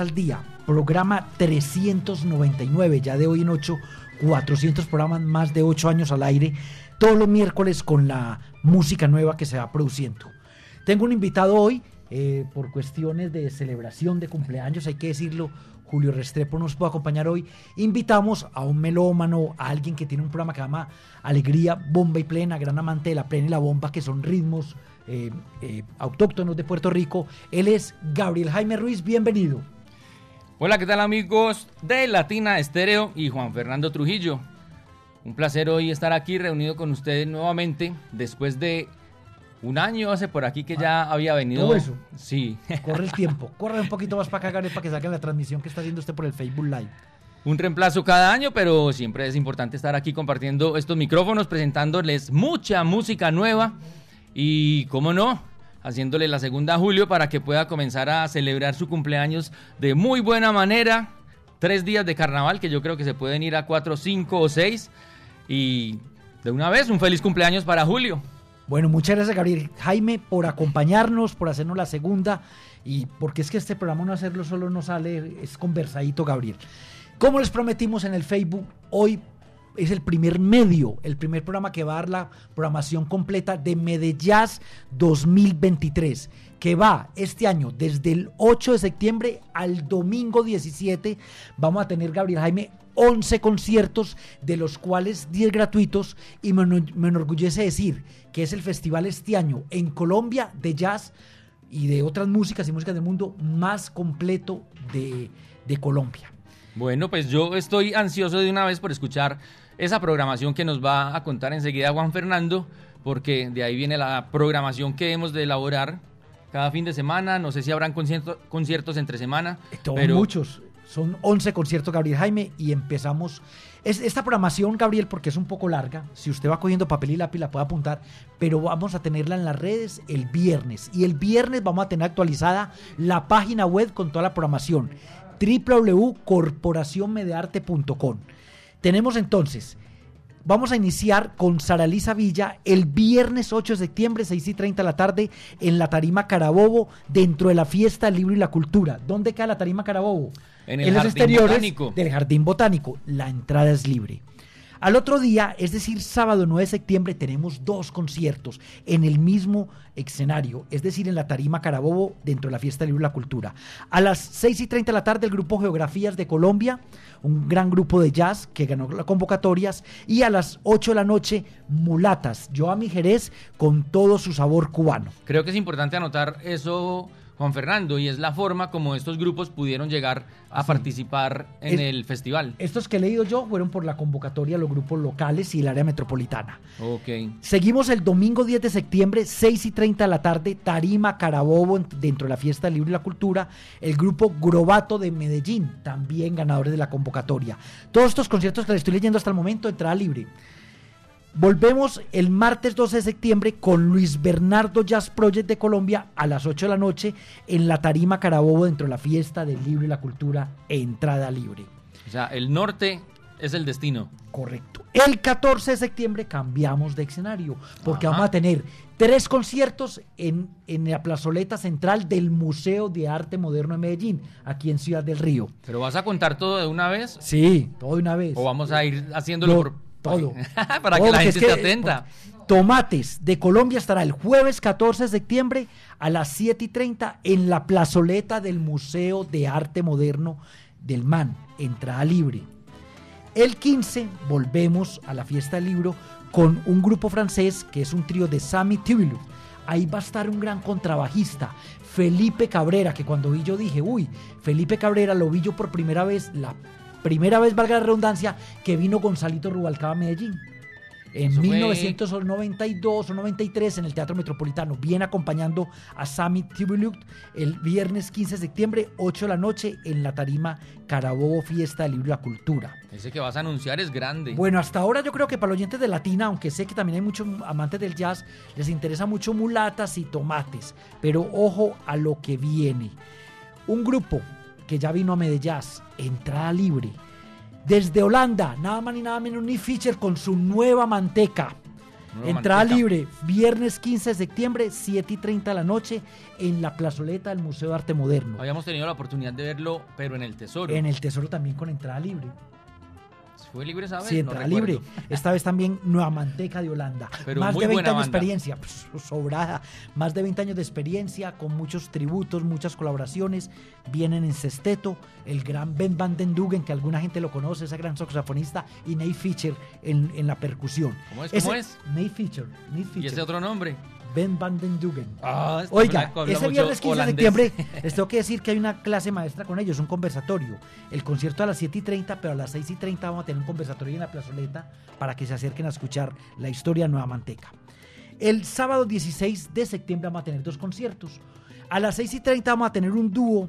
Al Día, programa 399, ya de hoy en 8, 400 programas, más de 8 años al aire, todos los miércoles con la música nueva que se va produciendo. Tengo un invitado hoy, eh, por cuestiones de celebración de cumpleaños, hay que decirlo, Julio Restrepo nos puede acompañar hoy. Invitamos a un melómano, a alguien que tiene un programa que llama Alegría, Bomba y Plena, gran amante de la plena y la bomba, que son ritmos eh, eh, autóctonos de Puerto Rico. Él es Gabriel Jaime Ruiz, bienvenido. Hola, ¿qué tal amigos de Latina Estéreo y Juan Fernando Trujillo? Un placer hoy estar aquí reunido con ustedes nuevamente después de un año hace por aquí que ya había venido. Todo eso. Sí. Corre el tiempo, corre un poquito más para acá, para que salga la transmisión que está haciendo usted por el Facebook Live. Un reemplazo cada año, pero siempre es importante estar aquí compartiendo estos micrófonos, presentándoles mucha música nueva y, cómo no, haciéndole la segunda a Julio para que pueda comenzar a celebrar su cumpleaños de muy buena manera. Tres días de carnaval que yo creo que se pueden ir a cuatro, cinco o seis. Y de una vez, un feliz cumpleaños para Julio. Bueno, muchas gracias Gabriel Jaime por acompañarnos, por hacernos la segunda y porque es que este programa no hacerlo solo no sale, es conversadito Gabriel. Como les prometimos en el Facebook, hoy es el primer medio, el primer programa que va a dar la programación completa de Medellín 2023, que va este año desde el 8 de septiembre al domingo 17. Vamos a tener, Gabriel Jaime, 11 conciertos, de los cuales 10 gratuitos, y me, me enorgullece decir que es el festival este año en Colombia de jazz y de otras músicas y músicas del mundo más completo de, de Colombia. Bueno, pues yo estoy ansioso de una vez por escuchar esa programación que nos va a contar enseguida Juan Fernando, porque de ahí viene la programación que hemos de elaborar cada fin de semana. No sé si habrán concierto, conciertos entre semana. Son pero muchos. Son 11 conciertos, Gabriel Jaime, y empezamos. Es, esta programación, Gabriel, porque es un poco larga. Si usted va cogiendo papel y lápiz, la puede apuntar. Pero vamos a tenerla en las redes el viernes. Y el viernes vamos a tener actualizada la página web con toda la programación www.corporacionmedearte.com. Tenemos entonces, vamos a iniciar con Sara Lisa Villa el viernes 8 de septiembre, 6 y 30 de la tarde, en la Tarima Carabobo, dentro de la fiesta del libro y la cultura. ¿Dónde queda la Tarima Carabobo? En el los Jardín exteriores Botánico. del Jardín Botánico. La entrada es libre. Al otro día, es decir, sábado 9 de septiembre, tenemos dos conciertos en el mismo escenario, es decir, en la Tarima Carabobo, dentro de la Fiesta Libro y la Cultura. A las 6 y 30 de la tarde, el grupo Geografías de Colombia, un gran grupo de jazz que ganó las convocatorias, y a las 8 de la noche, Mulatas, Joami Jerez, con todo su sabor cubano. creo que es importante anotar eso, Juan Fernando, y es la forma como estos grupos pudieron llegar a participar en Es- el festival. Estos que he leído yo fueron por la convocatoria los grupos locales y el área metropolitana. Ok. Seguimos el domingo 10 de septiembre, 6 y 30 de la tarde, Tarima Carabobo, en- dentro de la fiesta del libro y la cultura, el grupo Grobato de Medellín, también ganadores de la convocatoria. Todos estos conciertos que les estoy leyendo hasta el momento, entrada libre. Volvemos el martes 12 de septiembre con Luis Bernardo Jazz Project de Colombia a las 8 de la noche en la Tarima Carabobo dentro de la fiesta del libro y la cultura, entrada libre. O sea, el norte es el destino. Correcto. El 14 de septiembre cambiamos de escenario porque Ajá. vamos a tener tres conciertos en, en la plazoleta central del Museo de Arte Moderno de Medellín, aquí en Ciudad del Río. ¿Pero vas a contar todo de una vez? Sí, todo de una vez. ¿O vamos a ir haciéndolo Lo- por... todo. Para Todo, que la gente es esté atenta. Tomates de Colombia estará el jueves 14 de septiembre a las 7 y 30 en la plazoleta del Museo de Arte Moderno del MAN, entrada libre. El 15 volvemos a la fiesta del libro con un grupo francés que es un trío de Sami Tibilu. Ahí va a estar un gran contrabajista, Felipe Cabrera, que cuando vi yo dije, uy, Felipe Cabrera lo vi yo por primera vez la primera vez, valga la redundancia, que vino Gonzalito Rubalcaba a Medellín. En Eso fue- 1992 o 93 en el Teatro Metropolitano. Viene acompañando a Sami Tibulut el viernes 15 de septiembre, 8 de la noche, en la tarima Carabobo Fiesta del Libro y la Cultura. Ese que vas a anunciar es grande. Bueno, hasta ahora yo creo que para los oyentes de Latina, aunque sé que también hay muchos amantes del jazz, les interesa mucho mulatas y tomates. Pero ojo a lo que viene. Un grupo que ya vino a Medellín, entrada libre. Desde Holanda, nada más ni nada menos ni Fischer con su nueva manteca. Nueva Entrada manteca. libre, viernes 15 de septiembre, 7 y 30 de la noche, en la plazoleta del Museo de Arte Moderno. Habíamos tenido la oportunidad de verlo, pero en el Tesoro. En el Tesoro también con entrada libre. ¿Fue libre esa vez? Sí, No entrada recuerdo. libre. Esta vez también Nueva Manteca de Holanda. Pero más de 20 buena años de experiencia, pues, sobrada. Más de 20 años de experiencia, con muchos tributos, muchas colaboraciones. Vienen en Sesteto, el gran Ben Van Den Dugen, que alguna gente lo conoce, ese gran saxofonista, y Nate Fischer en, en la percusión. ¿Cómo es? ¿Cómo Ese- es? Nate Fischer. Nate ¿Y Fischer. ese otro nombre? Ben Van Den Dugen. Ah, este Oiga, ese viernes 15 de holandés. septiembre les tengo que decir que hay una clase maestra con ellos, un conversatorio. El concierto a las 7 y 30, pero a las 6 y 30 vamos a tener un conversatorio en la plazoleta para que se acerquen a escuchar la historia de Nueva Manteca. El sábado 16 de septiembre vamos a tener dos conciertos. A las 6 y 30 vamos a tener un dúo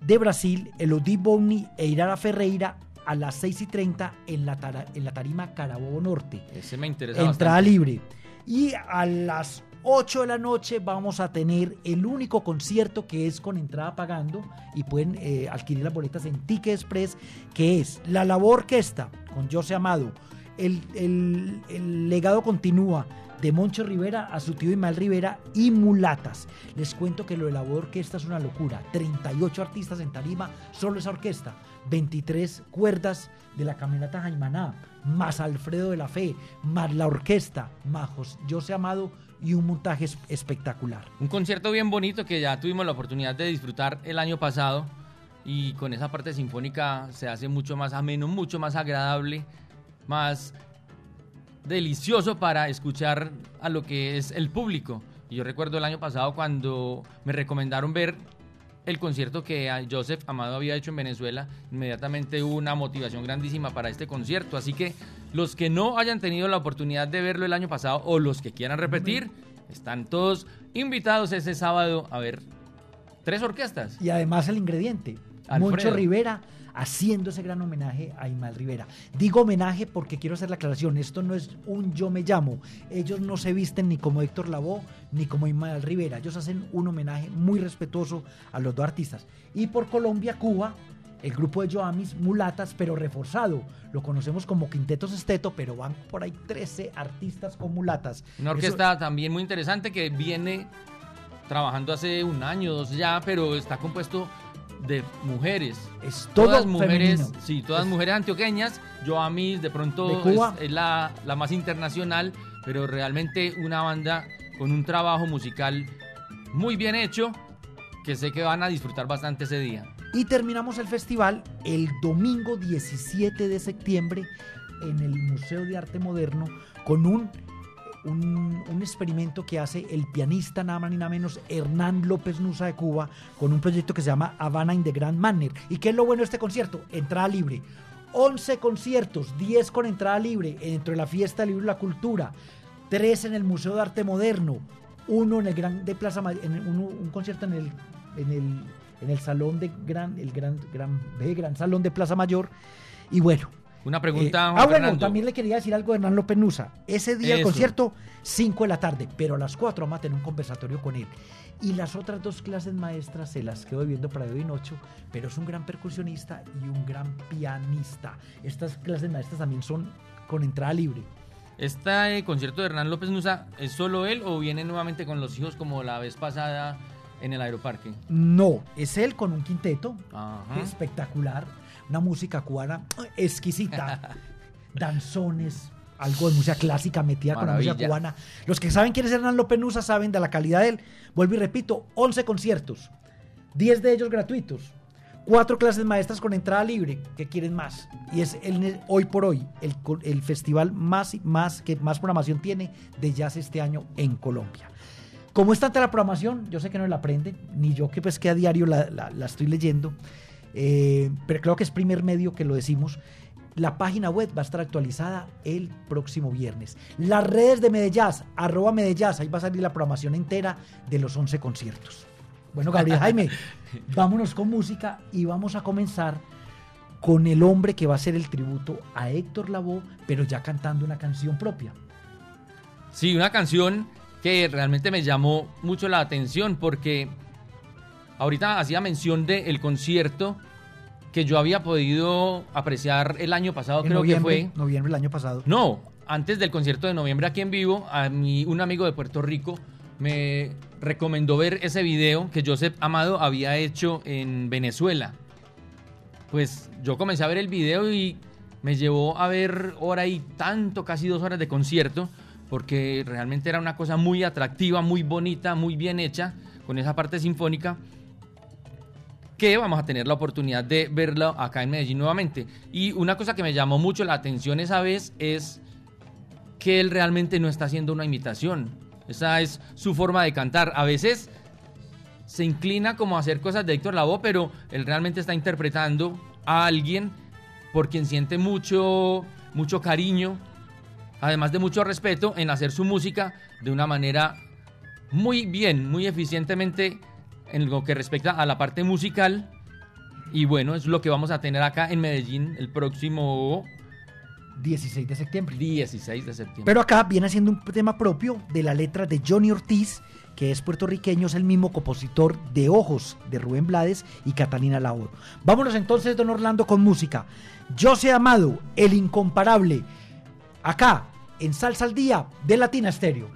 de Brasil, Elodie Boni e Irara Ferreira, a las 6 y 30 en la, tara- en la tarima Carabobo Norte Ese me interesa entrada bastante. libre. Y a las 8 de la noche vamos a tener el único concierto que es con entrada pagando y pueden eh, adquirir las boletas en Ticket Express, que es La Labor Orquesta con José Amado, el, el- el legado continúa de Moncho Rivera a su tío Imal Rivera y Mulatas. Les cuento que lo de la Orquesta es una locura. 38 artistas en tarima, solo esa orquesta. 23 cuerdas de la caminata Jaimaná, más Alfredo de la Fe, más la orquesta, más Jos- José Amado y un montaje es- espectacular. Un concierto bien bonito que ya tuvimos la oportunidad de disfrutar el año pasado y con esa parte sinfónica se hace mucho más ameno, mucho más agradable, más delicioso para escuchar a lo que es el público. Y yo recuerdo el año pasado cuando me recomendaron ver el concierto que Joseph Amado había hecho en Venezuela, inmediatamente hubo una motivación grandísima para este concierto. Así que los que no hayan tenido la oportunidad de verlo el año pasado o los que quieran repetir, están todos invitados ese sábado a ver tres orquestas. Y además el ingrediente, Alfredo. Moncho Rivera haciendo ese gran homenaje a Imal Rivera. Digo homenaje porque quiero hacer la aclaración, esto no es un yo me llamo, ellos no se visten ni como Héctor Lavoe ni como Imal Rivera, ellos hacen un homenaje muy respetuoso a los dos artistas. Y por Colombia, Cuba, el grupo de Joamis, Mulatas, pero reforzado. Lo conocemos como Quintetos Esteto, pero van por ahí 13 artistas con mulatas. Una Eso- orquesta también muy interesante que viene trabajando hace un año, dos ya, pero está compuesto de mujeres. Es todo todas mujeres, femenino. sí, todas Es- mujeres antioqueñas. Yoamis de pronto De Cuba. Es, es la, la más internacional, pero realmente una banda con un trabajo musical muy bien hecho que sé que van a disfrutar bastante ese día. Y terminamos el festival el domingo 17 de septiembre en el Museo de Arte Moderno con un, un, un experimento que hace el pianista nada más ni nada menos Hernán López Nusa de Cuba con un proyecto que se llama Havana in the Grand Manner. ¿Y qué es lo bueno de este concierto? Entrada libre. 11 conciertos, 10 con entrada libre dentro de la fiesta del libro y la cultura, 3 en el Museo de Arte Moderno, uno en el Gran de Plaza en uno- un concierto en el, en el en el salón de gran el gran gran gran salón de Plaza Mayor y bueno Una eh, pregunta, ah Juan bueno también le quería decir algo de Hernán López Nusa ese día el Eso. concierto 5 de la tarde pero a las 4 vamos a tener un conversatorio con él y las otras dos clases maestras se las quedo viendo para hoy en ocho pero es un gran percusionista y un gran pianista estas clases maestras también son con entrada libre ¿Este concierto de Hernán López Nusa es solo él o viene nuevamente con los hijos como la vez pasada en el aeroparque? no es él con un quinteto Ajá. espectacular, una música cubana exquisita, danzones, algo de música clásica metida con la música Maravilla. cubana. Los que saben quién es Hernán López Nusa saben de la calidad de él. Vuelvo y repito, 11 conciertos, 10 de ellos gratuitos, cuatro clases maestras con entrada libre, ¿qué quieren más? Y es el, hoy por hoy el, el festival más, más, que más programación tiene de jazz este año en Colombia. Como es tanta la programación, yo sé que no la aprenden, ni yo que pues que a diario la, la- la estoy leyendo. Eh, pero creo que es primer medio que lo decimos. La página web va a estar actualizada el próximo viernes. Las redes de Medellín, arroba Medellín, ahí va a salir la programación entera de los 11 conciertos. Bueno, Gabriel Jaime, vámonos con música y vamos a comenzar con el hombre que va a hacer el tributo a Héctor Lavoe, pero ya cantando una canción propia. Sí, una canción que realmente me llamó mucho la atención porque ahorita hacía mención del concierto que yo había podido apreciar el año pasado, En creo que fue. Noviembre del año pasado. No, antes del concierto de noviembre aquí en vivo, a mí un amigo de Puerto Rico me recomendó ver ese video que Joseph Amado había hecho en Venezuela. Pues yo comencé a ver el video y me llevó a ver hora y tanto, casi dos horas de concierto, porque realmente era una cosa muy atractiva, muy bonita, muy bien hecha, con esa parte sinfónica que vamos a tener la oportunidad de verlo acá en Medellín nuevamente. Y una cosa que me llamó mucho la atención esa vez es que él realmente no está haciendo una imitación. Esa es su forma de cantar. A veces se inclina como a hacer cosas de Héctor Lavoe, pero él realmente está interpretando a alguien por quien siente mucho, mucho cariño, además de mucho respeto en hacer su música de una manera muy bien, muy eficientemente en lo que respecta a la parte musical. Y bueno, es lo que vamos a tener acá en Medellín el próximo 16 de septiembre. 16 de septiembre. Pero acá viene siendo un tema propio de la letra de Johnny Ortiz, que es puertorriqueño, es el mismo compositor de Ojos de Rubén Blades y Catalina Lauro. Vámonos entonces, don Orlando, con música. Yo sé amado, el incomparable, acá en Salsa al Día de Latina Stereo.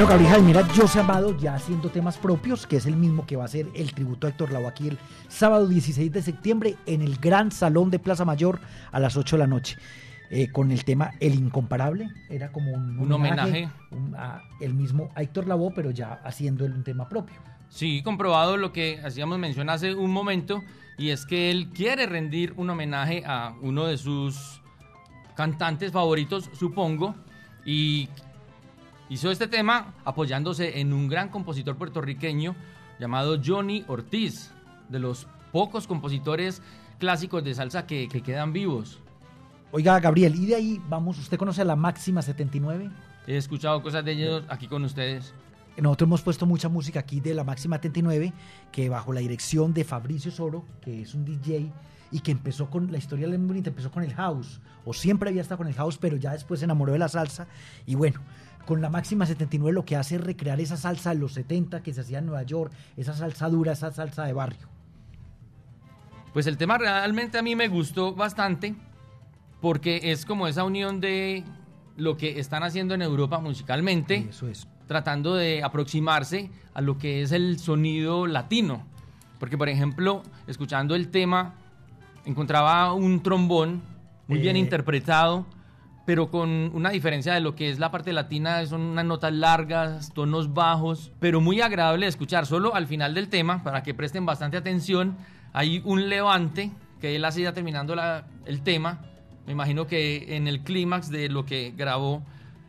Bueno, Gabriel Jaime, mira, José Amado ya haciendo temas propios, que es el mismo que va a ser el tributo a Héctor Lavoe aquí el sábado 16 de septiembre en el Gran Salón de Plaza Mayor a las 8 de la noche. eh, con el tema El Incomparable, era como un, Un homenaje. un- a el mismo a Héctor Lavoe, pero ya haciendo un tema propio. Sí, comprobado lo que hacíamos mención hace un momento, y es que él quiere rendir un homenaje a uno de sus cantantes favoritos, supongo, y hizo este tema apoyándose en un gran compositor puertorriqueño llamado Johnny Ortiz, de los pocos compositores clásicos de salsa que, que quedan vivos. Oiga, Gabriel, y de ahí vamos, ¿usted conoce a la máxima 79? He escuchado cosas de ellos aquí con ustedes. Nosotros hemos puesto mucha música aquí de la Máxima 79, que bajo la dirección de Fabricio Soro, que es un DJ y que empezó con la historia de bonita, empezó con el house, o siempre había estado con el house, pero ya después se enamoró de la salsa. Y bueno, con la Máxima 79 lo que hace es recrear esa salsa de los 70 que se hacía en Nueva York, esa salsa dura, esa salsa de barrio. Pues el tema realmente a mí me gustó bastante porque es como esa unión de lo que están haciendo en Europa musicalmente, Eso es. tratando de aproximarse a lo que es el sonido latino. Porque, por ejemplo, escuchando el tema, encontraba un trombón muy bien Eh. interpretado, pero con una diferencia de lo que es la parte latina, son unas notas largas, tonos bajos, pero muy agradable de escuchar. Solo al final del tema, para que presten bastante atención, hay un levante que él hace ya terminando la- el tema. Me imagino que en el clímax de lo que grabó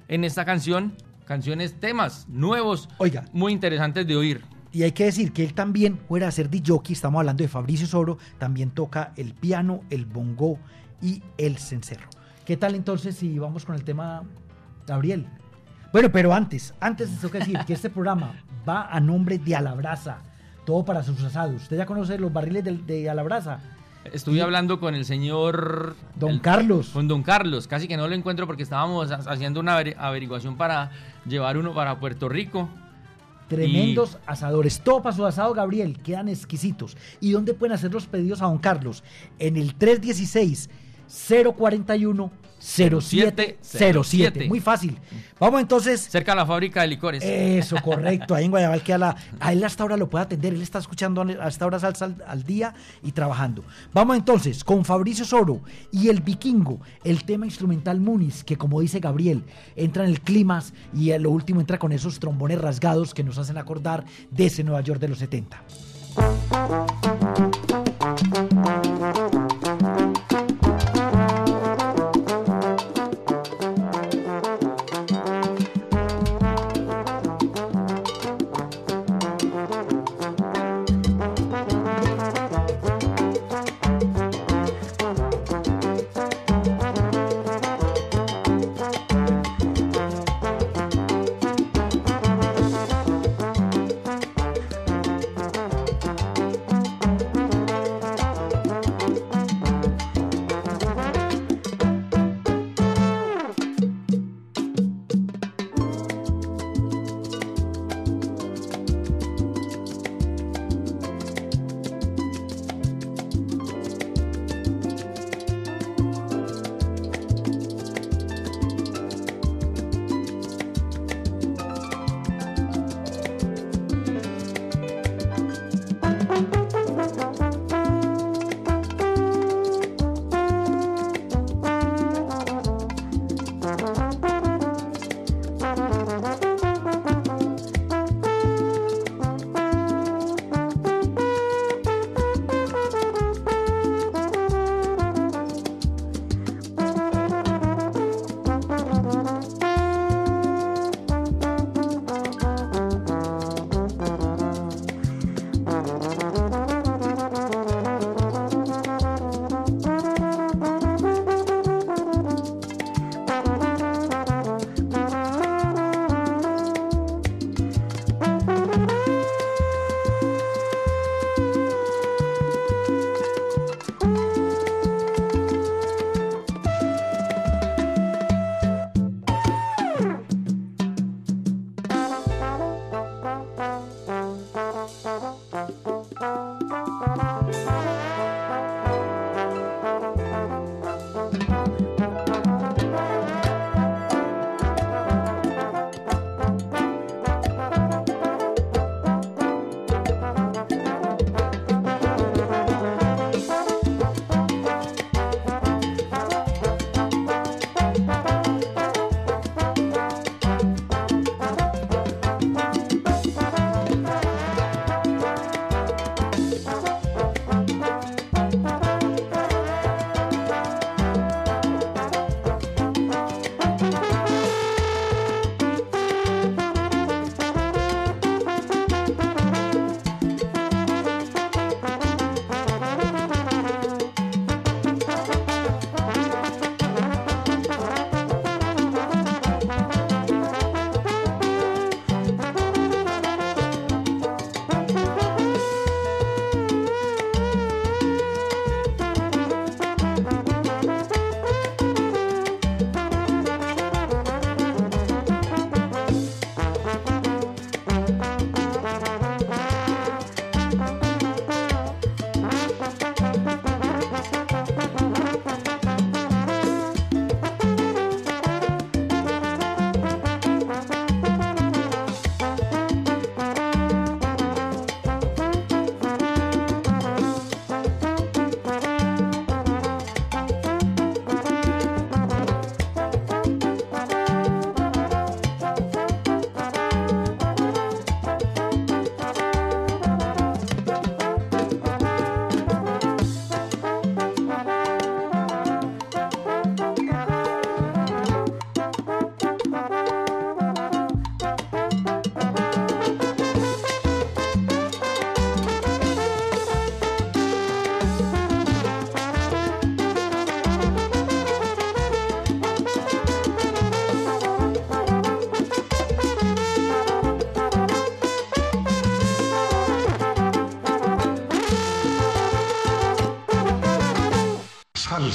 en esta canción, canciones, temas nuevos, Oiga. muy interesantes de oír. Y hay que decir que él también, fuera de ser DJ, estamos hablando de Fabricio Soro, también toca el piano, el bongo y el cencerro. ¿Qué tal entonces si vamos con el tema, Gabriel? Bueno, pero antes, antes tengo que decir que este programa va a nombre de Alabraza, todo para sus asados. ¿Usted ya conoce los barriles de, de Alabraza? Estuve hablando con el señor... Don el- Carlos. Con don Carlos. Casi que no lo encuentro porque estábamos ha- haciendo una averi- averiguación para llevar uno para Puerto Rico. Tremendos asadores. Todo para su asado, Gabriel. Quedan exquisitos. ¿Y dónde pueden hacer los pedidos a Don Carlos? En el 316-041. 0707. Muy fácil. Vamos entonces. Cerca de la fábrica de licores. Eso, correcto. Ahí en Guayabal la. A él hasta ahora lo puede atender. Él está escuchando hasta ahora salsa al, al día y trabajando. Vamos entonces con Fabricio Soro y el Vikingo, el tema instrumental Muniz, que como dice Gabriel, entra en el clímax y a lo último entra con esos trombones rasgados que nos hacen acordar de ese Nueva York de los 70.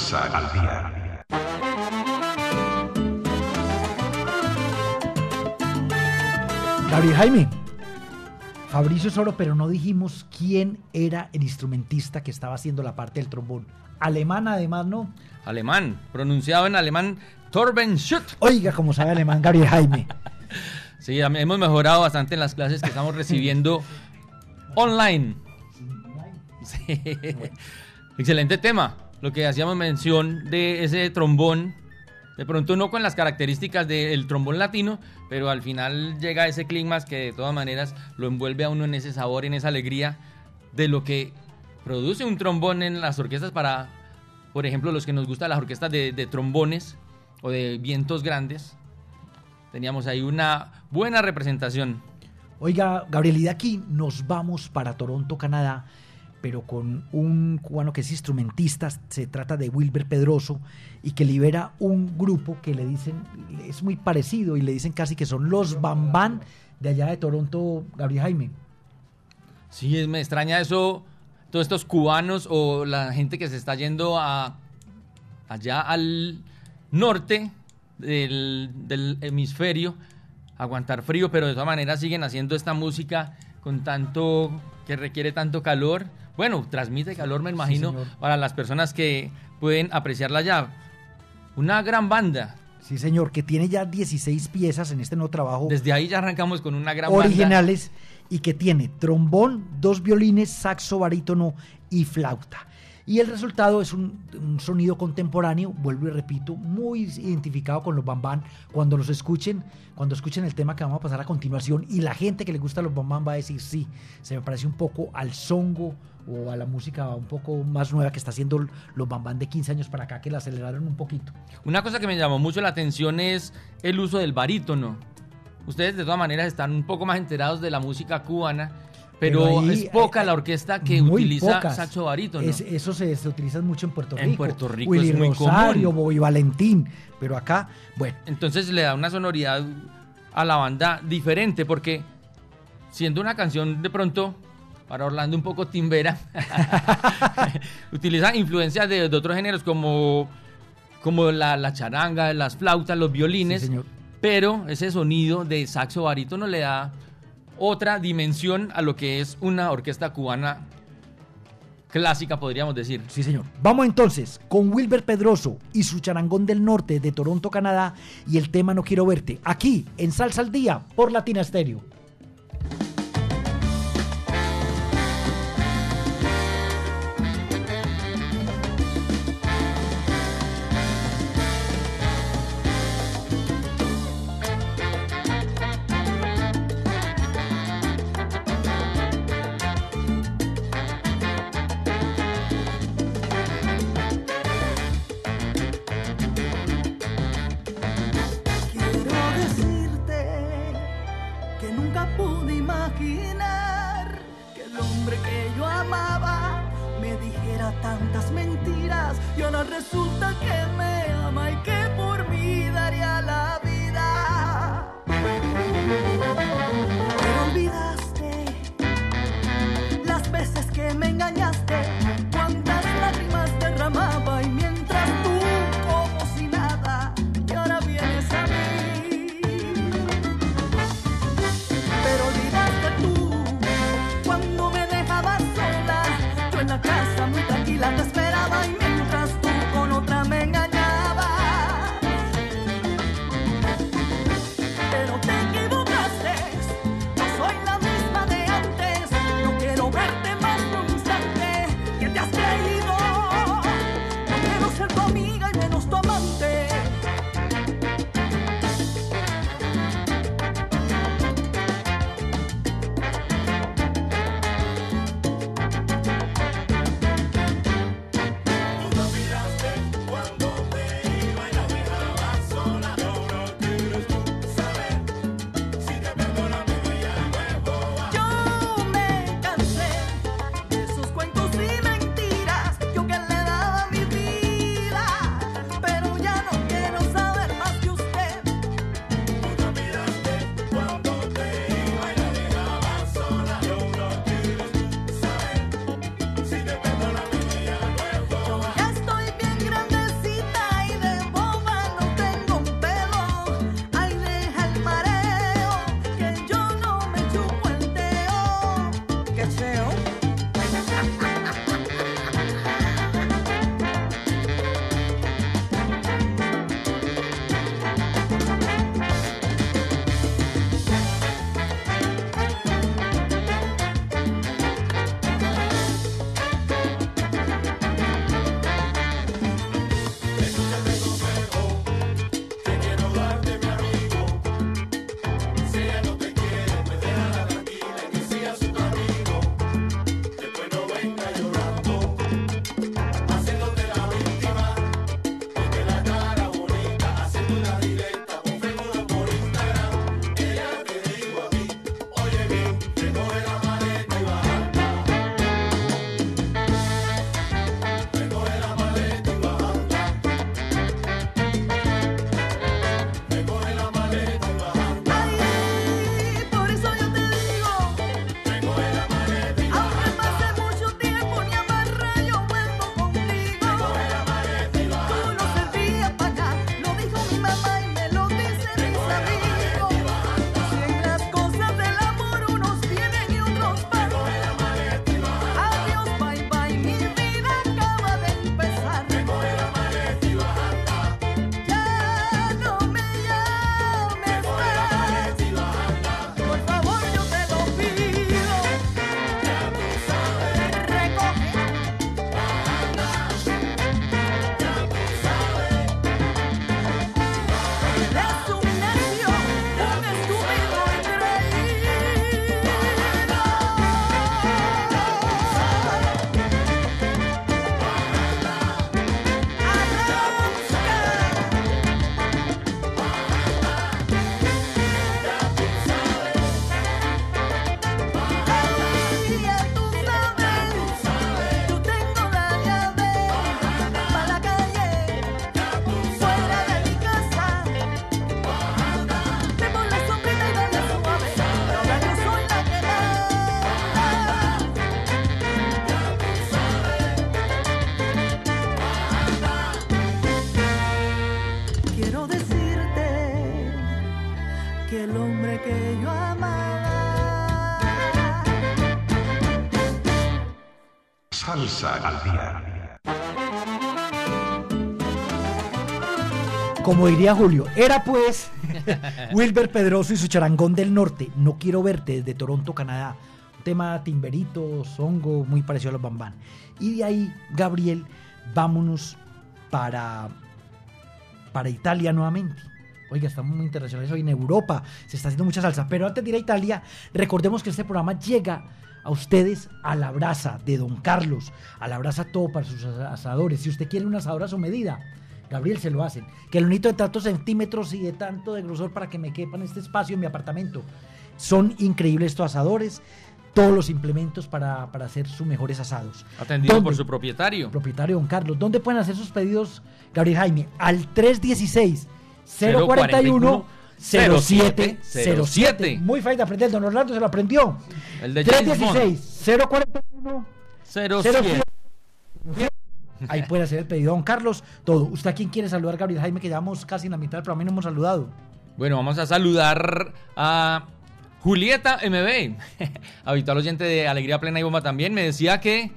Salsa al día. Gabriel Jaime. Fabricio Soro, pero no dijimos quién era el instrumentista que estaba haciendo la parte del trombón. Alemán, además, ¿no? Alemán, pronunciado en alemán Torben Schutt. Oiga, como sabe alemán Gabriel Jaime. Sí, hemos mejorado bastante en las clases que estamos recibiendo online. Sí. Excelente tema. Lo que hacíamos mención de ese trombón, de pronto no con las características del trombón latino, pero al final llega ese clima que de todas maneras lo envuelve a uno en ese sabor, en esa alegría de lo que produce un trombón en las orquestas para, por ejemplo, los que nos gustan las orquestas de, de trombones o de vientos grandes. Teníamos ahí una buena representación. Oiga, Gabriel, y de aquí nos vamos para Toronto, Canadá, pero con un cubano que es instrumentista, se trata de Wilber Pedroso, y que libera un grupo que le dicen, es muy parecido, y le dicen casi que son los Bambán de allá de Toronto, Gabriel Jaime. Sí, me extraña eso, todos estos cubanos o la gente que se está yendo a allá al norte del, del hemisferio aguantar frío, pero de todas maneras siguen haciendo esta música con tanto que requiere tanto calor. Bueno, transmite calor, me imagino, para las personas que pueden apreciarla ya. Una gran banda. Sí, señor, que tiene ya 16 piezas en este nuevo trabajo. Desde ahí ya arrancamos con una gran banda. originales y que tiene trombón, dos violines, saxo barítono y flauta. Y el resultado es un, un sonido contemporáneo, vuelvo y repito, muy identificado con los bambán. Cuando los escuchen, cuando escuchen el tema que vamos a pasar a continuación, y la gente que le gusta los bambán va a decir, sí, se me parece un poco al songo o a la música un poco más nueva que está haciendo los bambán de 15 años para acá, que la aceleraron un poquito. Una cosa que me llamó mucho la atención es el uso del barítono. Ustedes de todas maneras están un poco más enterados de la música cubana, pero, Pero ahí, es poca la orquesta que utiliza pocas. saxo barítono. Es- eso se, se utiliza mucho en Puerto En Rico. Puerto Rico Willy es muy Rosario, común. Bobby Valentín. Pero acá, bueno, Entonces le da una sonoridad a la banda diferente, porque siendo una canción de pronto para Orlando un poco timbera, utiliza influencias de, de otros géneros como, como la, la charanga, las flautas, los violines. Sí, señor. pero ese sonido de saxo barítono le da otra dimensión a lo que es una orquesta cubana clásica, podríamos decir. sí señor. Vamos entonces con Wilber Pedroso y su charangón del norte de Toronto, Canadá y el tema No Quiero Verte, aquí en Salsa al Día por Latina Stereo. Salsa al día. Como diría Julio, era pues Wilber Pedroso y su charangón del norte. No quiero verte desde Toronto, Canadá. Un tema timberito, songo, muy parecido a los bambán. Y de ahí, Gabriel, vámonos para, para Italia nuevamente. Oiga, estamos muy internacionales hoy en Europa. Se está haciendo mucha salsa. Pero antes de ir a Italia, recordemos que este programa llega a ustedes a la brasa de Don Carlos. A la brasa todo para sus asa- asadores. Si usted quiere un asador a su medida, Gabriel se lo hacen. Que lo necesito de tantos centímetros y de tanto de grosor para que me quepa en este espacio en mi apartamento. Son increíbles estos asadores. Todos los implementos para, para hacer sus mejores asados. Atendido ¿Dónde? por su propietario. propietario Don Carlos. ¿Dónde pueden hacer sus pedidos, Gabriel Jaime? Al 316 041 0707. Muy fácil de aprender, don Orlando se lo aprendió. El de James Bond. 316 041 07. Ahí puede hacer el pedido, don Carlos. Todo. ¿Usted a quién quiere saludar, Gabriel Jaime? Que llevamos casi en la mitad del programa y no hemos saludado. Bueno, vamos a saludar a Julieta MB, habitual oyente de Alegría Plena y Bomba también. Me decía que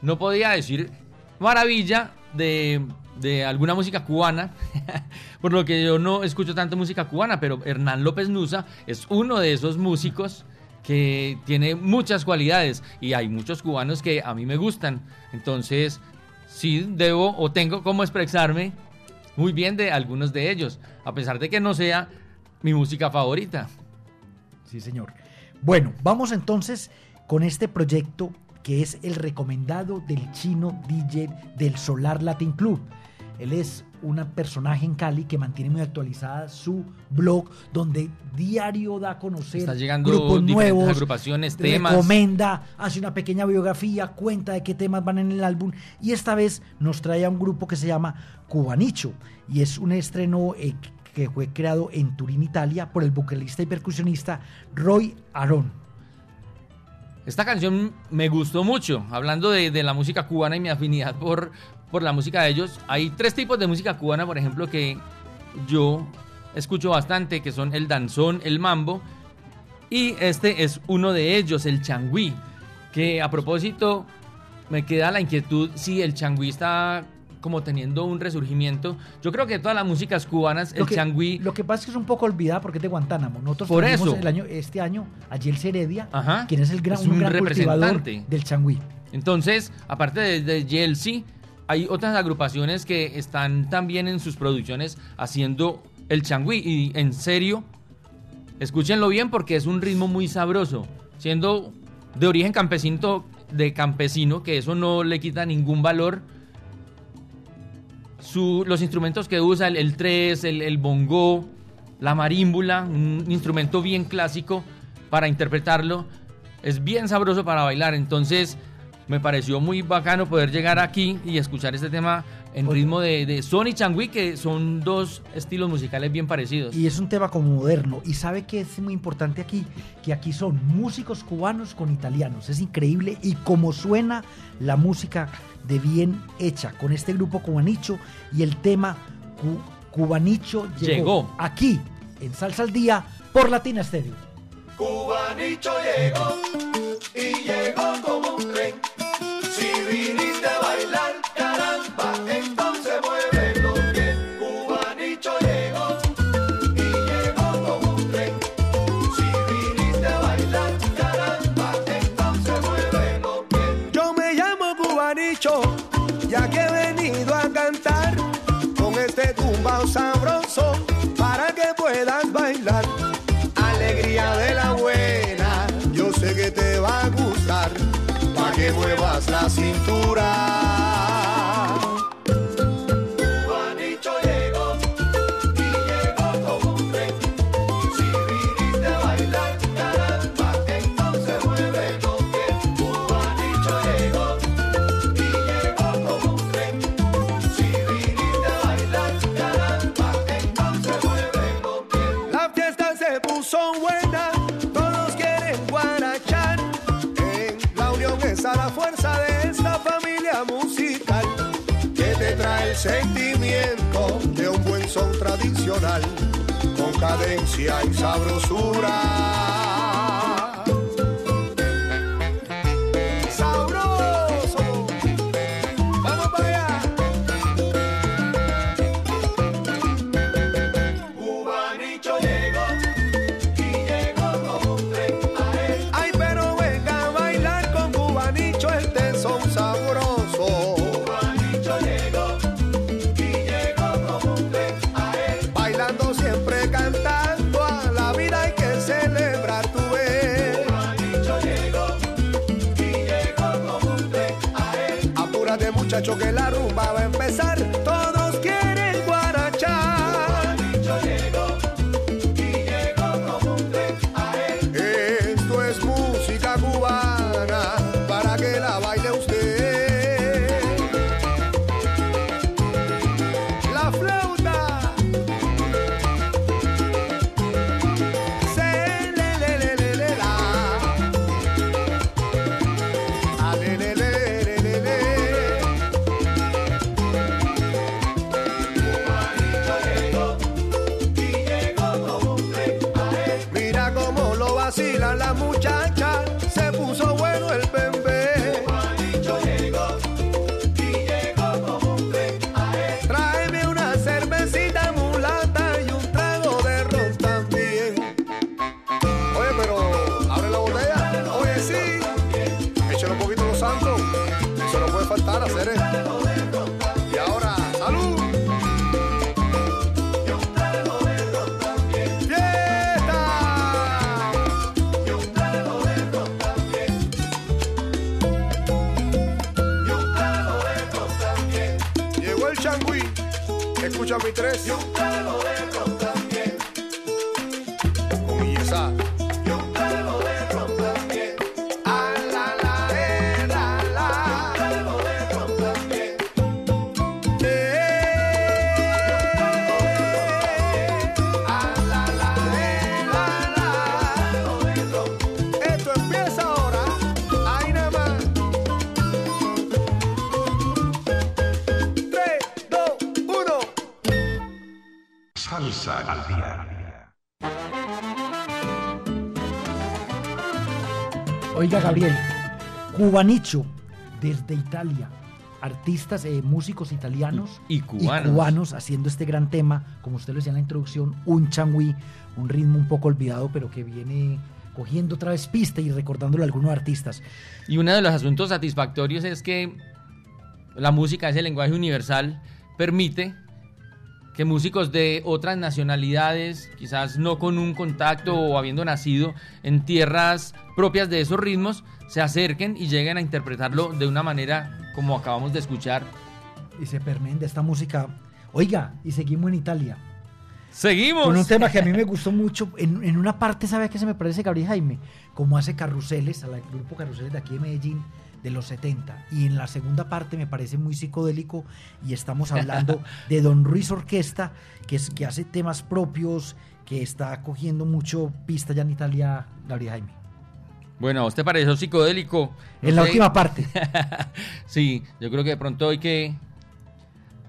no podía decir maravilla de, de alguna música cubana, por lo que yo no escucho tanto música cubana, pero Hernán López Nusa es uno de esos músicos que tiene muchas cualidades y hay muchos cubanos que a mí me gustan. Entonces, sí debo o tengo como expresarme muy bien de algunos de ellos, a pesar de que no sea mi música favorita. Sí, señor. Bueno, vamos entonces con este proyecto que es el recomendado del chino DJ del Solar Latin Club. Él es un personaje en Cali que mantiene muy actualizada su blog, donde diario da a conocer Está llegando grupos nuevos, agrupaciones, temas. recomienda, hace una pequeña biografía, cuenta de qué temas van en el álbum y esta vez nos trae a un grupo que se llama Cubanicho y es un estreno eh, que fue creado en Turín, Italia, por el vocalista y percusionista Roy Aron. Esta canción me gustó mucho, hablando de, de la música cubana y mi afinidad por, por la música de ellos. Hay tres tipos de música cubana, por ejemplo, que yo escucho bastante, que son el danzón, el mambo, y este es uno de ellos, el changüí, que a propósito me queda la inquietud si el changüí está como teniendo un resurgimiento. Yo creo que todas las músicas cubanas, Lo el que, changüí... lo que pasa es que es un poco olvidada porque es de Guantánamo. Nosotros Por eso. el año, este año a Heredia, Ajá. quien es el gran, Es un gran cultivador representante. del changüí. Entonces, aparte de, de Yeltsin, hay otras agrupaciones que están también en sus producciones haciendo el changüí. Y en serio, escúchenlo bien porque es un ritmo muy sabroso. Siendo de origen campesino, de campesino, que eso no le quita ningún valor. Los instrumentos que usa, el, el tres, el, el bongo, la marímbula, un instrumento bien clásico para interpretarlo. Es bien sabroso para bailar. Entonces, me pareció muy bacano poder llegar aquí y escuchar este tema en ritmo de, de son y changüí, que son dos estilos musicales bien parecidos. Y es un tema como moderno. Y sabe que es muy importante aquí, que aquí son músicos cubanos con italianos. Es increíble. Y como suena la música de bien hecha con este grupo cubanicho y el tema cu- cubanicho llegó, Llegó. aquí en Salsa al Día por Latina Stereo. Cubanito llegó y llegó como un tren. Si viniste a con cadencia y sabrosura. Cubanicho, desde Italia. Artistas, eh, músicos italianos Y cubanos. cubanos haciendo este gran tema, como usted lo decía en la introducción, un changüí, un ritmo un poco olvidado, pero que viene cogiendo otra vez pista y recordándolo a algunos artistas. Y uno de los asuntos satisfactorios es que la música, ese lenguaje universal, permite que músicos de otras nacionalidades, quizás no con un contacto o habiendo nacido en tierras propias de esos ritmos, se acerquen y lleguen a interpretarlo de una manera como acabamos de escuchar. Y se permeen de esta música. Oiga, y seguimos en Italia. ¡Seguimos! Con un tema que a mí me gustó mucho. En, en una parte, ¿sabe a qué se me parece Gabriel Jaime? Como hace Carruseles, al grupo Carruseles de aquí de Medellín, de los 70. Y en la segunda parte me parece muy psicodélico. Y estamos hablando de Don Ruiz Orquesta, que, es, que hace temas propios, que está cogiendo mucho pista ya en Italia, Gabriel Jaime. Bueno, ¿a usted pareció psicodélico? No en la sé. última parte. sí, yo creo que de pronto hay que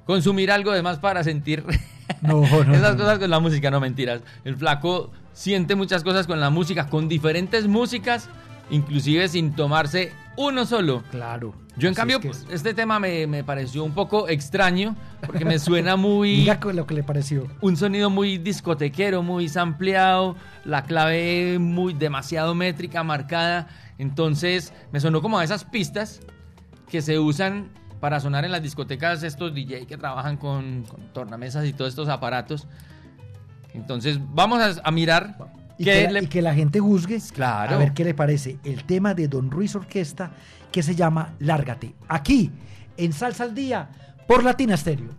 consumir algo de más para sentir No, no, esas cosas con la música, no mentiras. El flaco siente muchas cosas con la música, con diferentes músicas, inclusive sin tomarse uno solo. Claro. Yo en cambio, es que es- este tema me, me pareció un poco extraño, porque me suena muy... Con lo que le pareció. un sonido muy discotequero, muy sampleado, la clave muy demasiado métrica, marcada. Entonces me sonó como a esas pistas que se usan para sonar en las discotecas estos DJ que trabajan con, con tornamesas y todos estos aparatos. Entonces vamos a, a mirar Y que, la, le- y que la gente juzgue Claro. a ver qué le parece el tema de Don Ruiz Orquesta que se llama Lárgate. Aquí, en Salsa al Día, por Latina Stereo.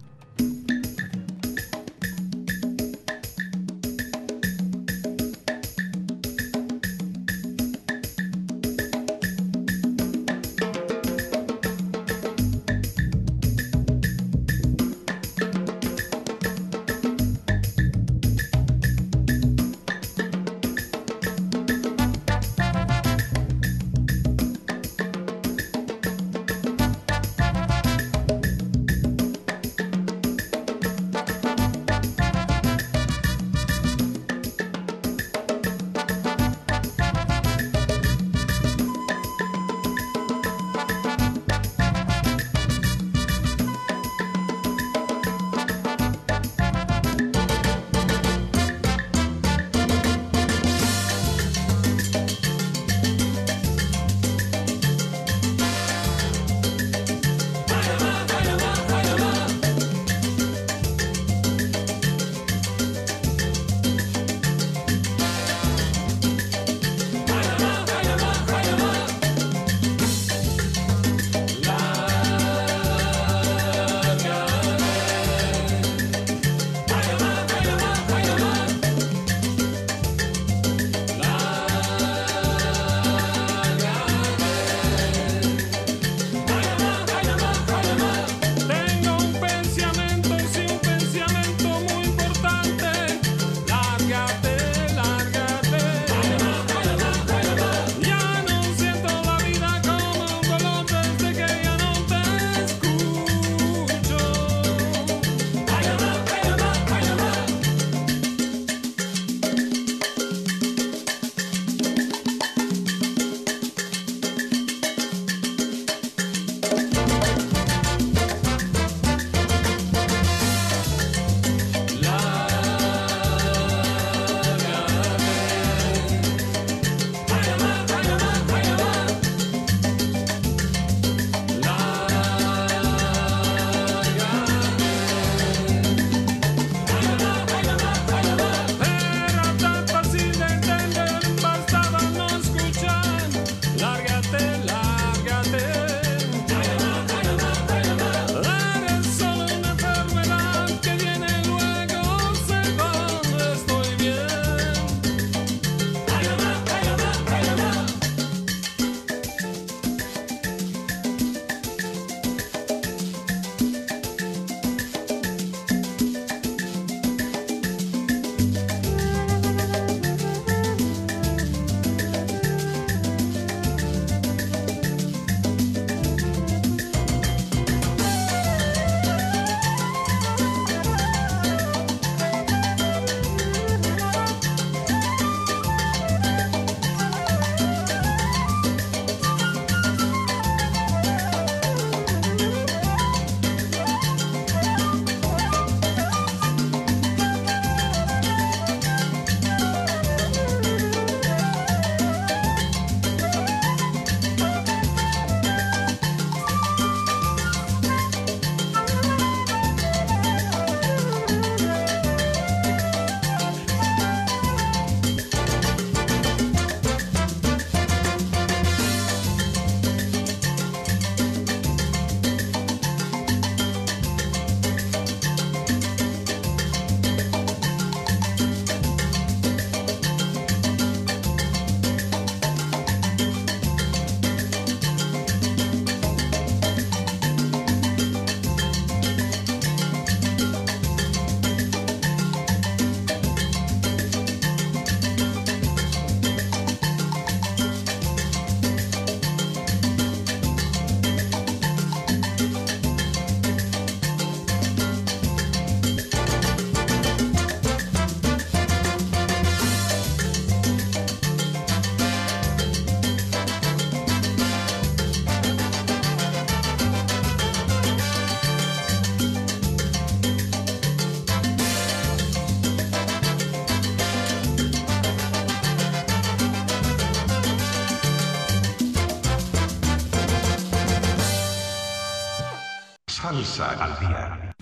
Salsa al día.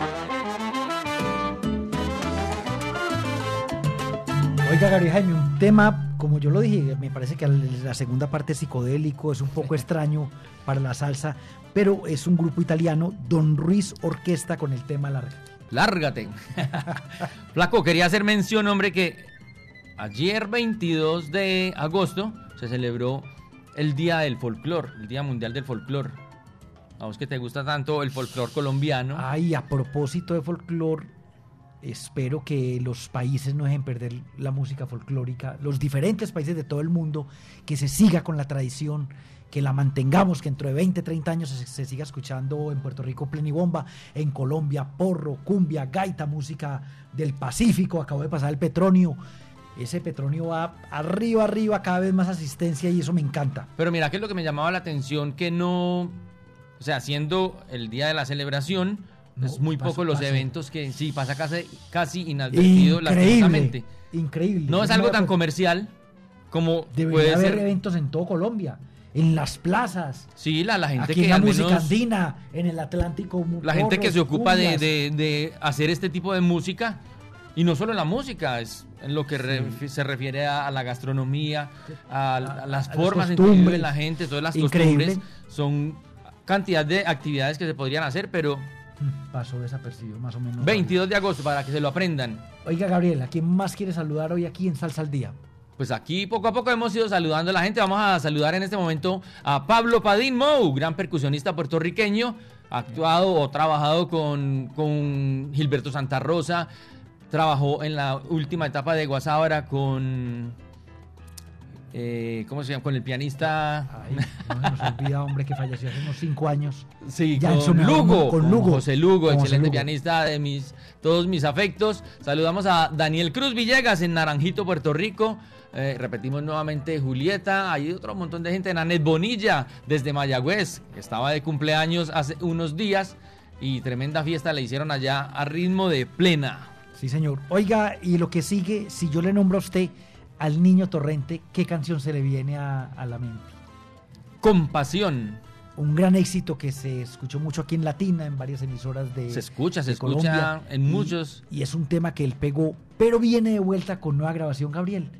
Oiga, Gabriel Jaime, un tema, como yo lo dije, me parece que la segunda parte es psicodélico, es un poco extraño para la salsa, pero es un grupo italiano, Don Ruiz Orquesta, con el tema larga. Lárgate. Flaco, quería hacer mención, hombre, que ayer 22 de agosto se celebró el Día del Folclor, el Día Mundial del Folclor. A vos que te gusta tanto el folclor colombiano. Ay, a propósito de folclor, espero que los países no dejen perder la música folclórica, los diferentes países de todo el mundo, que se siga con la tradición, que la mantengamos, que dentro de 20, 30 años se, se siga escuchando en Puerto Rico plenibomba, en Colombia porro, cumbia, gaita, música del Pacífico, acabo de pasar el Petronio. Ese Petronio va arriba, arriba, cada vez más asistencia y eso me encanta. Pero mira, que es lo que me llamaba la atención, que no, o sea, siendo el día de la celebración, No, es muy poco los eventos que sí pasa casi, casi inadvertido, Increíble, increíble. No es algo tan comercial como Debería puede haber ser. eventos en todo Colombia, en las plazas, Sí, la, la gente aquí que en la al música menos- andina, en el Atlántico. la gente que se ocupa de, de- de hacer este tipo de música y no solo la música, es en lo que re- se refiere a, a la gastronomía, a, a las a las formas en que vive la gente, todas las Increíble. costumbres, son cantidad de actividades que se podrían hacer, pero Pasó desapercibido, más o menos. 22 de agosto para que se lo aprendan. Oiga, Gabriel, ¿a quién más quiere saludar hoy aquí en Salsa al Día? Pues aquí poco a poco hemos ido saludando a la gente. Vamos a saludar en este momento a Pablo Padín Mou, gran percusionista puertorriqueño, ha actuado o trabajado con, con Gilberto Santa Rosa, trabajó en la última etapa de Guasábara con... eh, ¿Cómo se llama? Con el pianista... Ay, no se nos olvida, hombre, que falleció hace unos cinco años. Sí, Ya, con acuerdo, Lugo, con con Lugo. José Lugo, Con José excelente Lugo. pianista de mis, todos mis afectos. Saludamos a Daniel Cruz Villegas en Naranjito, Puerto Rico, Eh, repetimos nuevamente Julieta, hay otro montón de gente, Nanet Bonilla desde Mayagüez, que estaba de cumpleaños hace unos días y tremenda fiesta le hicieron allá a ritmo de plena. Sí, señor. Oiga, y lo que sigue, si yo le nombro a usted al niño Torrente, ¿qué canción se le viene a, a la mente? Compasión. Un gran éxito que se escuchó mucho aquí en Latina, en varias emisoras de Se escucha, se de escucha Colombia, en y- muchos. Y es un tema que él pegó, pero viene de vuelta con nueva grabación, Gabriel.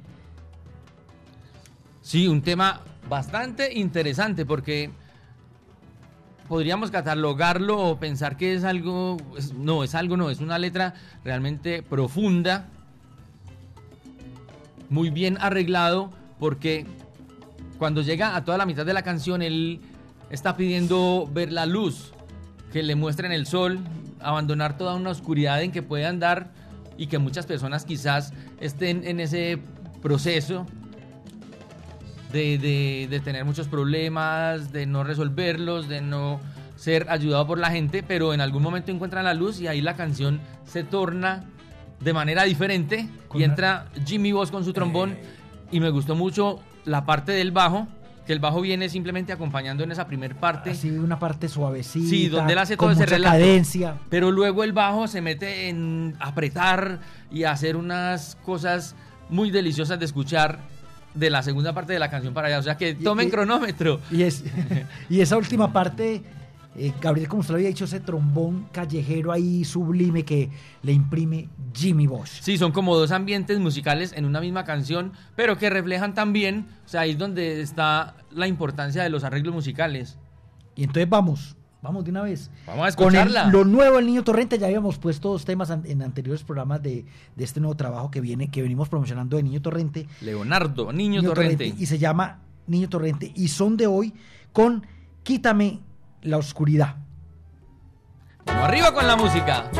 Sí, un tema bastante interesante porque podríamos catalogarlo o pensar que es algo, no, es algo, no, es una letra realmente profunda, muy bien arreglado porque cuando llega a toda la mitad de la canción él está pidiendo ver la luz, que le muestren el sol, abandonar toda una oscuridad en que puede andar y que muchas personas quizás estén en ese proceso de, de- de tener muchos problemas, de no resolverlos, de no ser ayudado por la gente, pero en algún momento encuentran la luz y ahí la canción se torna de manera diferente y entra Jimmy Voss con su trombón y me gustó mucho la parte del bajo, que el bajo viene simplemente acompañando en esa primer parte. Así una parte suavecita, Sí, donde él hace todo con ese mucha relato. cadencia. Pero luego el bajo se mete en apretar y hacer unas cosas muy deliciosas de escuchar de la segunda parte de la canción para allá. O sea que tomen y- cronómetro. Y, es, y esa última parte, eh, Gabriel, como usted lo había dicho, ese trombón callejero ahí sublime que le imprime Jimmy Bosch. Sí, son como dos ambientes musicales en una misma canción, pero que reflejan también, o sea, ahí es donde está la importancia de los arreglos musicales. Y entonces vamos, vamos de una vez. Vamos a Con el- escucharla. lo nuevo del Niño Torrente, ya habíamos puesto dos temas an- en anteriores programas de, de este nuevo trabajo que viene, que venimos promocionando de Niño Torrente. Leonardo, Niño, Torrente. Y se llama Niño Torrente. Y son de hoy con Quítame la oscuridad. Vamos arriba con la música.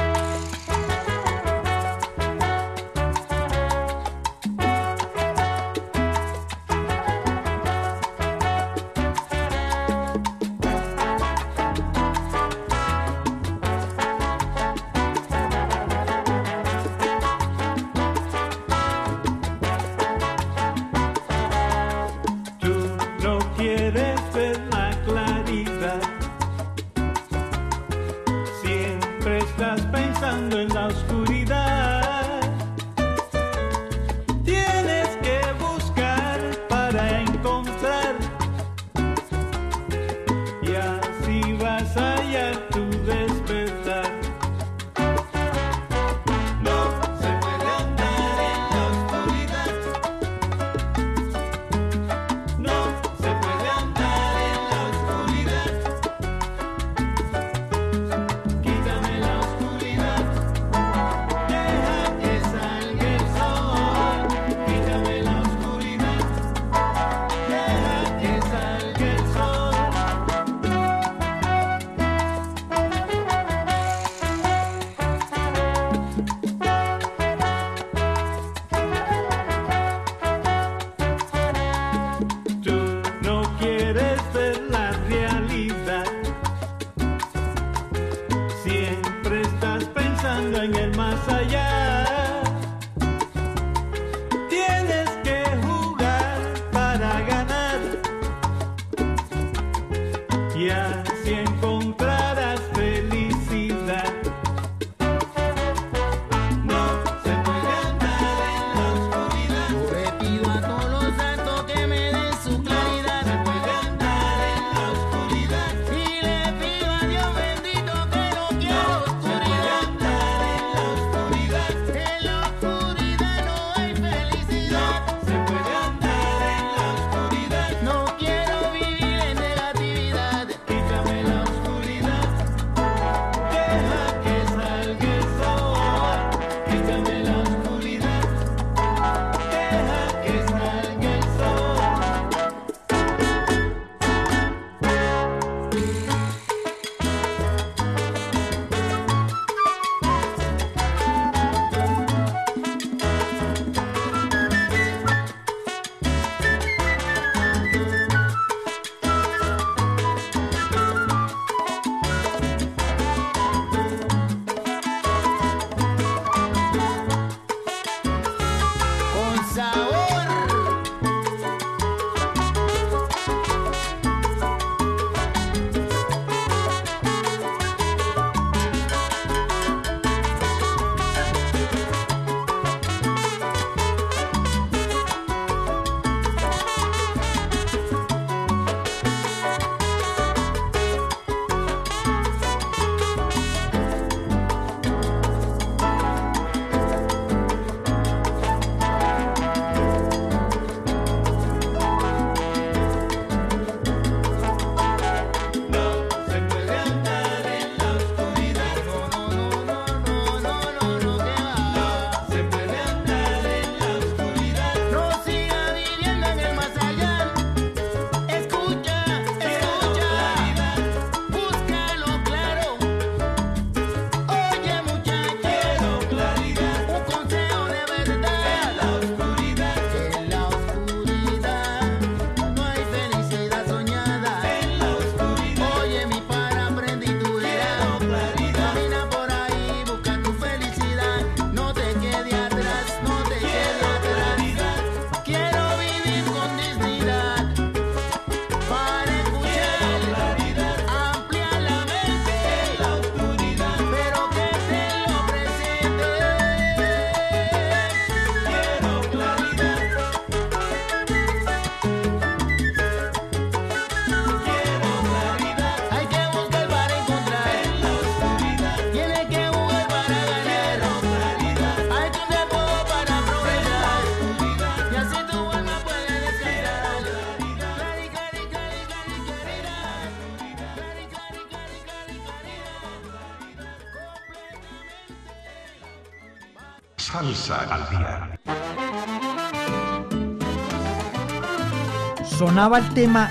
Sonaba el tema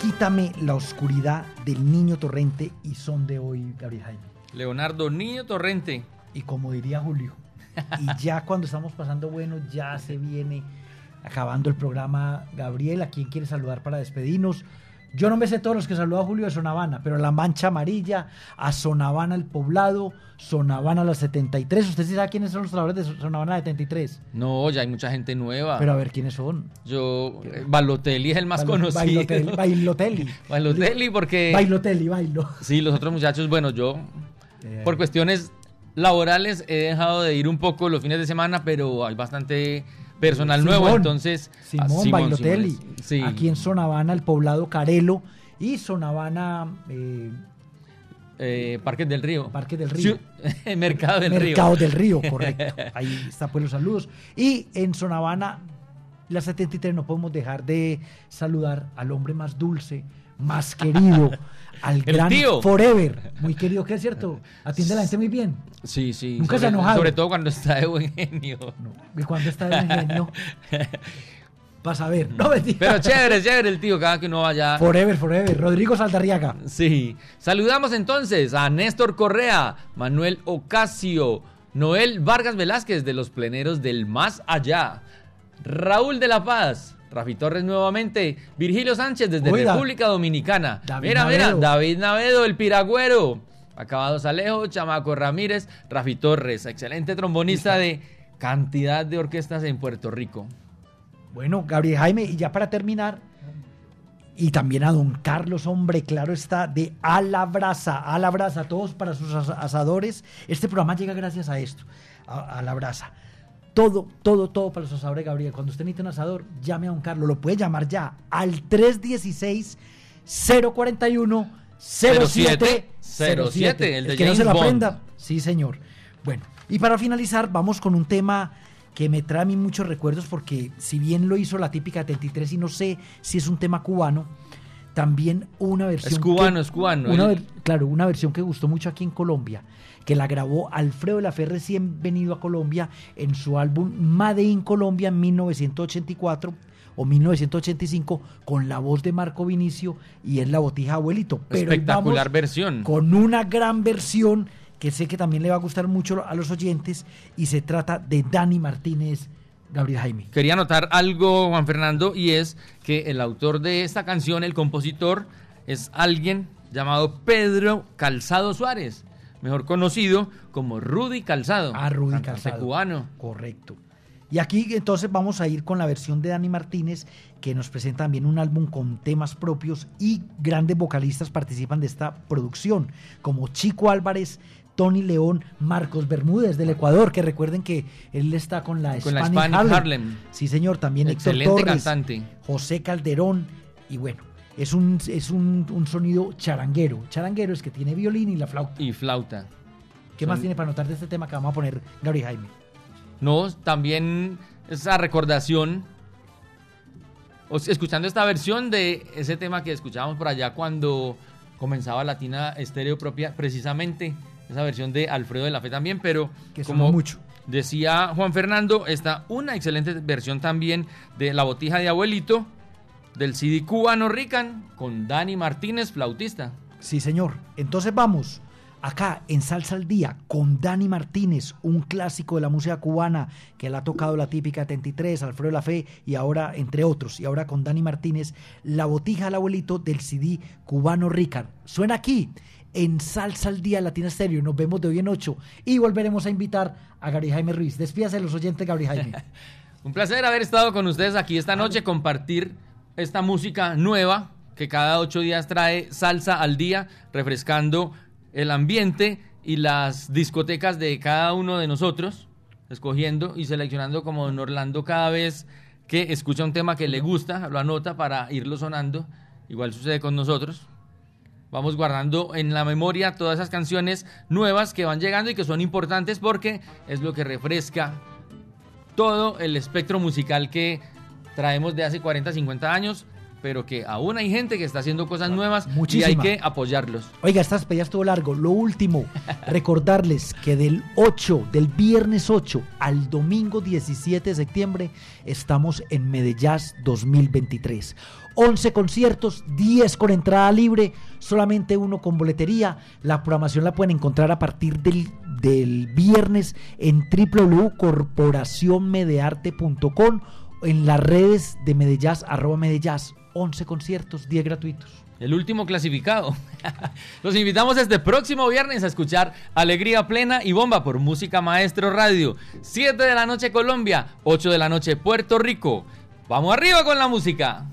Quítame la oscuridad del niño torrente y son de hoy, Gabriel Jaime. Leonardo Niño Torrente. Y como diría Julio, y ya cuando estamos pasando bueno, ya se viene acabando el programa. Gabriel, ¿a quién quiere saludar para despedirnos? Yo no me sé todos los que saludó a Julio de Sonavana, pero la Mancha Amarilla, a Sonavana el Poblado, Sonavana la 73. ¿Usted sí sabe quiénes son los trabajadores de Sonavana la 73? No, ya hay mucha gente nueva. Pero a ver quiénes son. Yo, eh, Balotelli es el más conocido. Bailotelli, Bailotelli. Balotelli porque... Bailotelli, bailo. Sí, los otros muchachos, bueno, yo Eh, por cuestiones laborales he dejado de ir un poco los fines de semana, pero hay bastante personal nuevo, entonces... Simón, ah, Simón, Bailotelli. Simón, sí. Aquí en Sonavana, el poblado Carelo. Y Sonavana, eh, Eh, Parques del Río. Parques del Río. Sí, Mercado del Mercado Río. del Río, correcto. Ahí está, pues los saludos. Y en Sonavana, la 73, no podemos dejar de saludar al hombre más dulce, más querido, al El gran tío. Forever. Muy querido, que es cierto. Atiende a la gente muy bien. Sí, sí. Nunca se ha sobre, enojado. sobre todo cuando está de buen genio. Y cuando está de ingenio, vas a ver. No, mentira. Pero chévere, chévere el tío, cada que uno vaya. Forever, forever. Rodrigo Saldarriaga. Sí. Saludamos entonces a Néstor Correa, Manuel Ocasio, Noel Vargas Velázquez de los pleneros del Más Allá, Raúl de la Paz, Rafi Torres nuevamente, Virgilio Sánchez desde Oiga. República Dominicana. David mira, mira, Navedo. David Navedo, el piragüero. Acabados Alejo, Chamaco Ramírez, Rafi Torres, excelente trombonista de cantidad de orquestas en Puerto Rico. Bueno, Gabriel Jaime, y ya para terminar, y también a don Carlos, hombre, claro está, de A la Brasa, A la Brasa, todos para sus as- asadores. Este programa llega gracias a esto, a, a la Brasa. Todo, todo, todo para los asadores, Gabriel. Cuando usted necesita un asador, llame a don Carlos, lo puede llamar ya al 316-041. 07 07, el de que no se lo Bond. aprenda. Sí, señor. Bueno, y para finalizar, vamos con un tema que me trae a mí muchos recuerdos porque si bien lo hizo la típica 73 y no sé si es un tema cubano, también una versión... Es cubano, que- es cubano. una claro, una versión que gustó mucho aquí en Colombia, que la grabó Alfredo de la Fe recién venido a Colombia en su álbum Made in Colombia en 1984 o 1985 con la voz de Marco Vinicio y es La Botija Abuelito. Pero Espectacular versión. con una gran versión que sé que también le va a gustar mucho a los oyentes y se trata de Dani Martínez, Gabriel Jaime. Quería anotar algo, Juan Fernando, y es que el autor de esta canción, el compositor, es alguien llamado Pedro Calzado Suárez, mejor conocido como Rudy Calzado. Ah, Rudy cantante Calzado. cubano. Correcto. Y aquí entonces vamos a ir con la versión de Dani Martínez, que nos presenta también un álbum con temas propios y grandes vocalistas participan de esta producción, como Chico Álvarez, Tony León, Marcos Bermúdez del Ecuador, que recuerden que él está con la Con la Spanish Spanish Harlem. Harlem. Sí, señor, también Héctor Excelente Torres, cantante. José Calderón y bueno, es un, es un, un sonido charanguero. Charanguero es que tiene violín y la flauta. Y flauta. ¿Qué son- más tiene para notar de este tema que vamos a poner Gabriel Jaime? No, también esa recordación, escuchando esta versión de ese tema que escuchábamos por allá cuando comenzaba Latina Estéreo propia, precisamente esa versión de Alfredo de la Fe también, pero Que como mucho. decía Juan Fernando, está una excelente versión también de La Botija de Abuelito, del CD cubano Rican, con Dani Martínez, flautista. Sí, señor. Entonces vamos acá en Salsa al Día con Dani Martínez, un clásico de la música cubana que le ha tocado la típica 73, Alfredo La Fe y ahora, entre otros, y ahora con Dani Martínez, La Botija al Abuelito del CD cubano Ricard. Suena aquí en Salsa al Día Latina Stereo. Nos vemos de hoy en 8 y volveremos a invitar a Gary Jaime Ruiz. Despídase de los oyentes, Gary Jaime. Un placer haber estado con ustedes aquí esta noche, compartir esta música nueva que cada ocho días trae salsa al día, refrescando el ambiente y las discotecas de cada uno de nosotros, escogiendo y seleccionando como don Orlando cada vez que escucha un tema que le gusta, lo anota para irlo sonando. Igual sucede con nosotros. Vamos guardando en la memoria todas esas canciones nuevas que van llegando y que son importantes porque es lo que refresca todo el espectro musical que traemos de hace 40, 50 años pero que aún hay gente que está haciendo cosas nuevas y Muchísima. hay que apoyarlos. Oiga, esta despedida estuvo largo. Lo último, recordarles que del 8, del viernes 8 al domingo 17 de septiembre, estamos en Medellás 2023. 11 conciertos, 10 con entrada libre, solamente uno con boletería. La programación la pueden encontrar a partir del, del viernes en www.corporacionmedearte.com en las redes de Medellás, arroba Medellás. 11 conciertos, 10 gratuitos. El último clasificado. Los invitamos este próximo viernes a escuchar Alegría Plena y Bomba por Música Maestro Radio. 7 de la noche Colombia, 8 de la noche Puerto Rico. Vamos arriba con la música.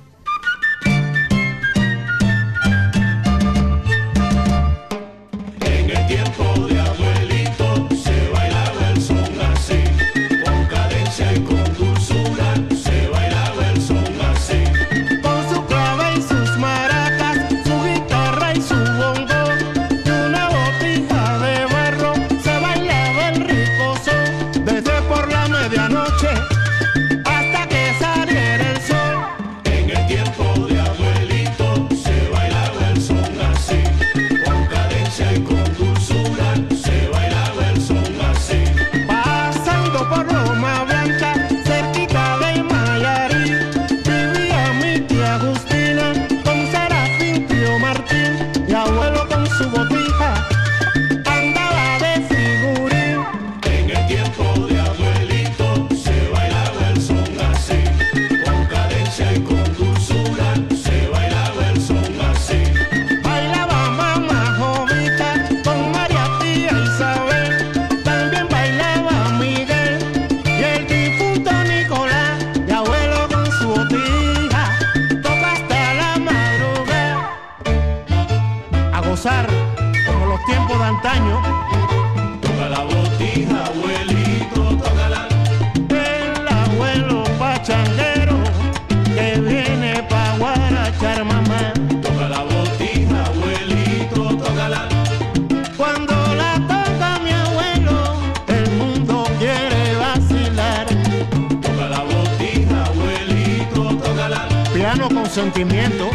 Sentimiento.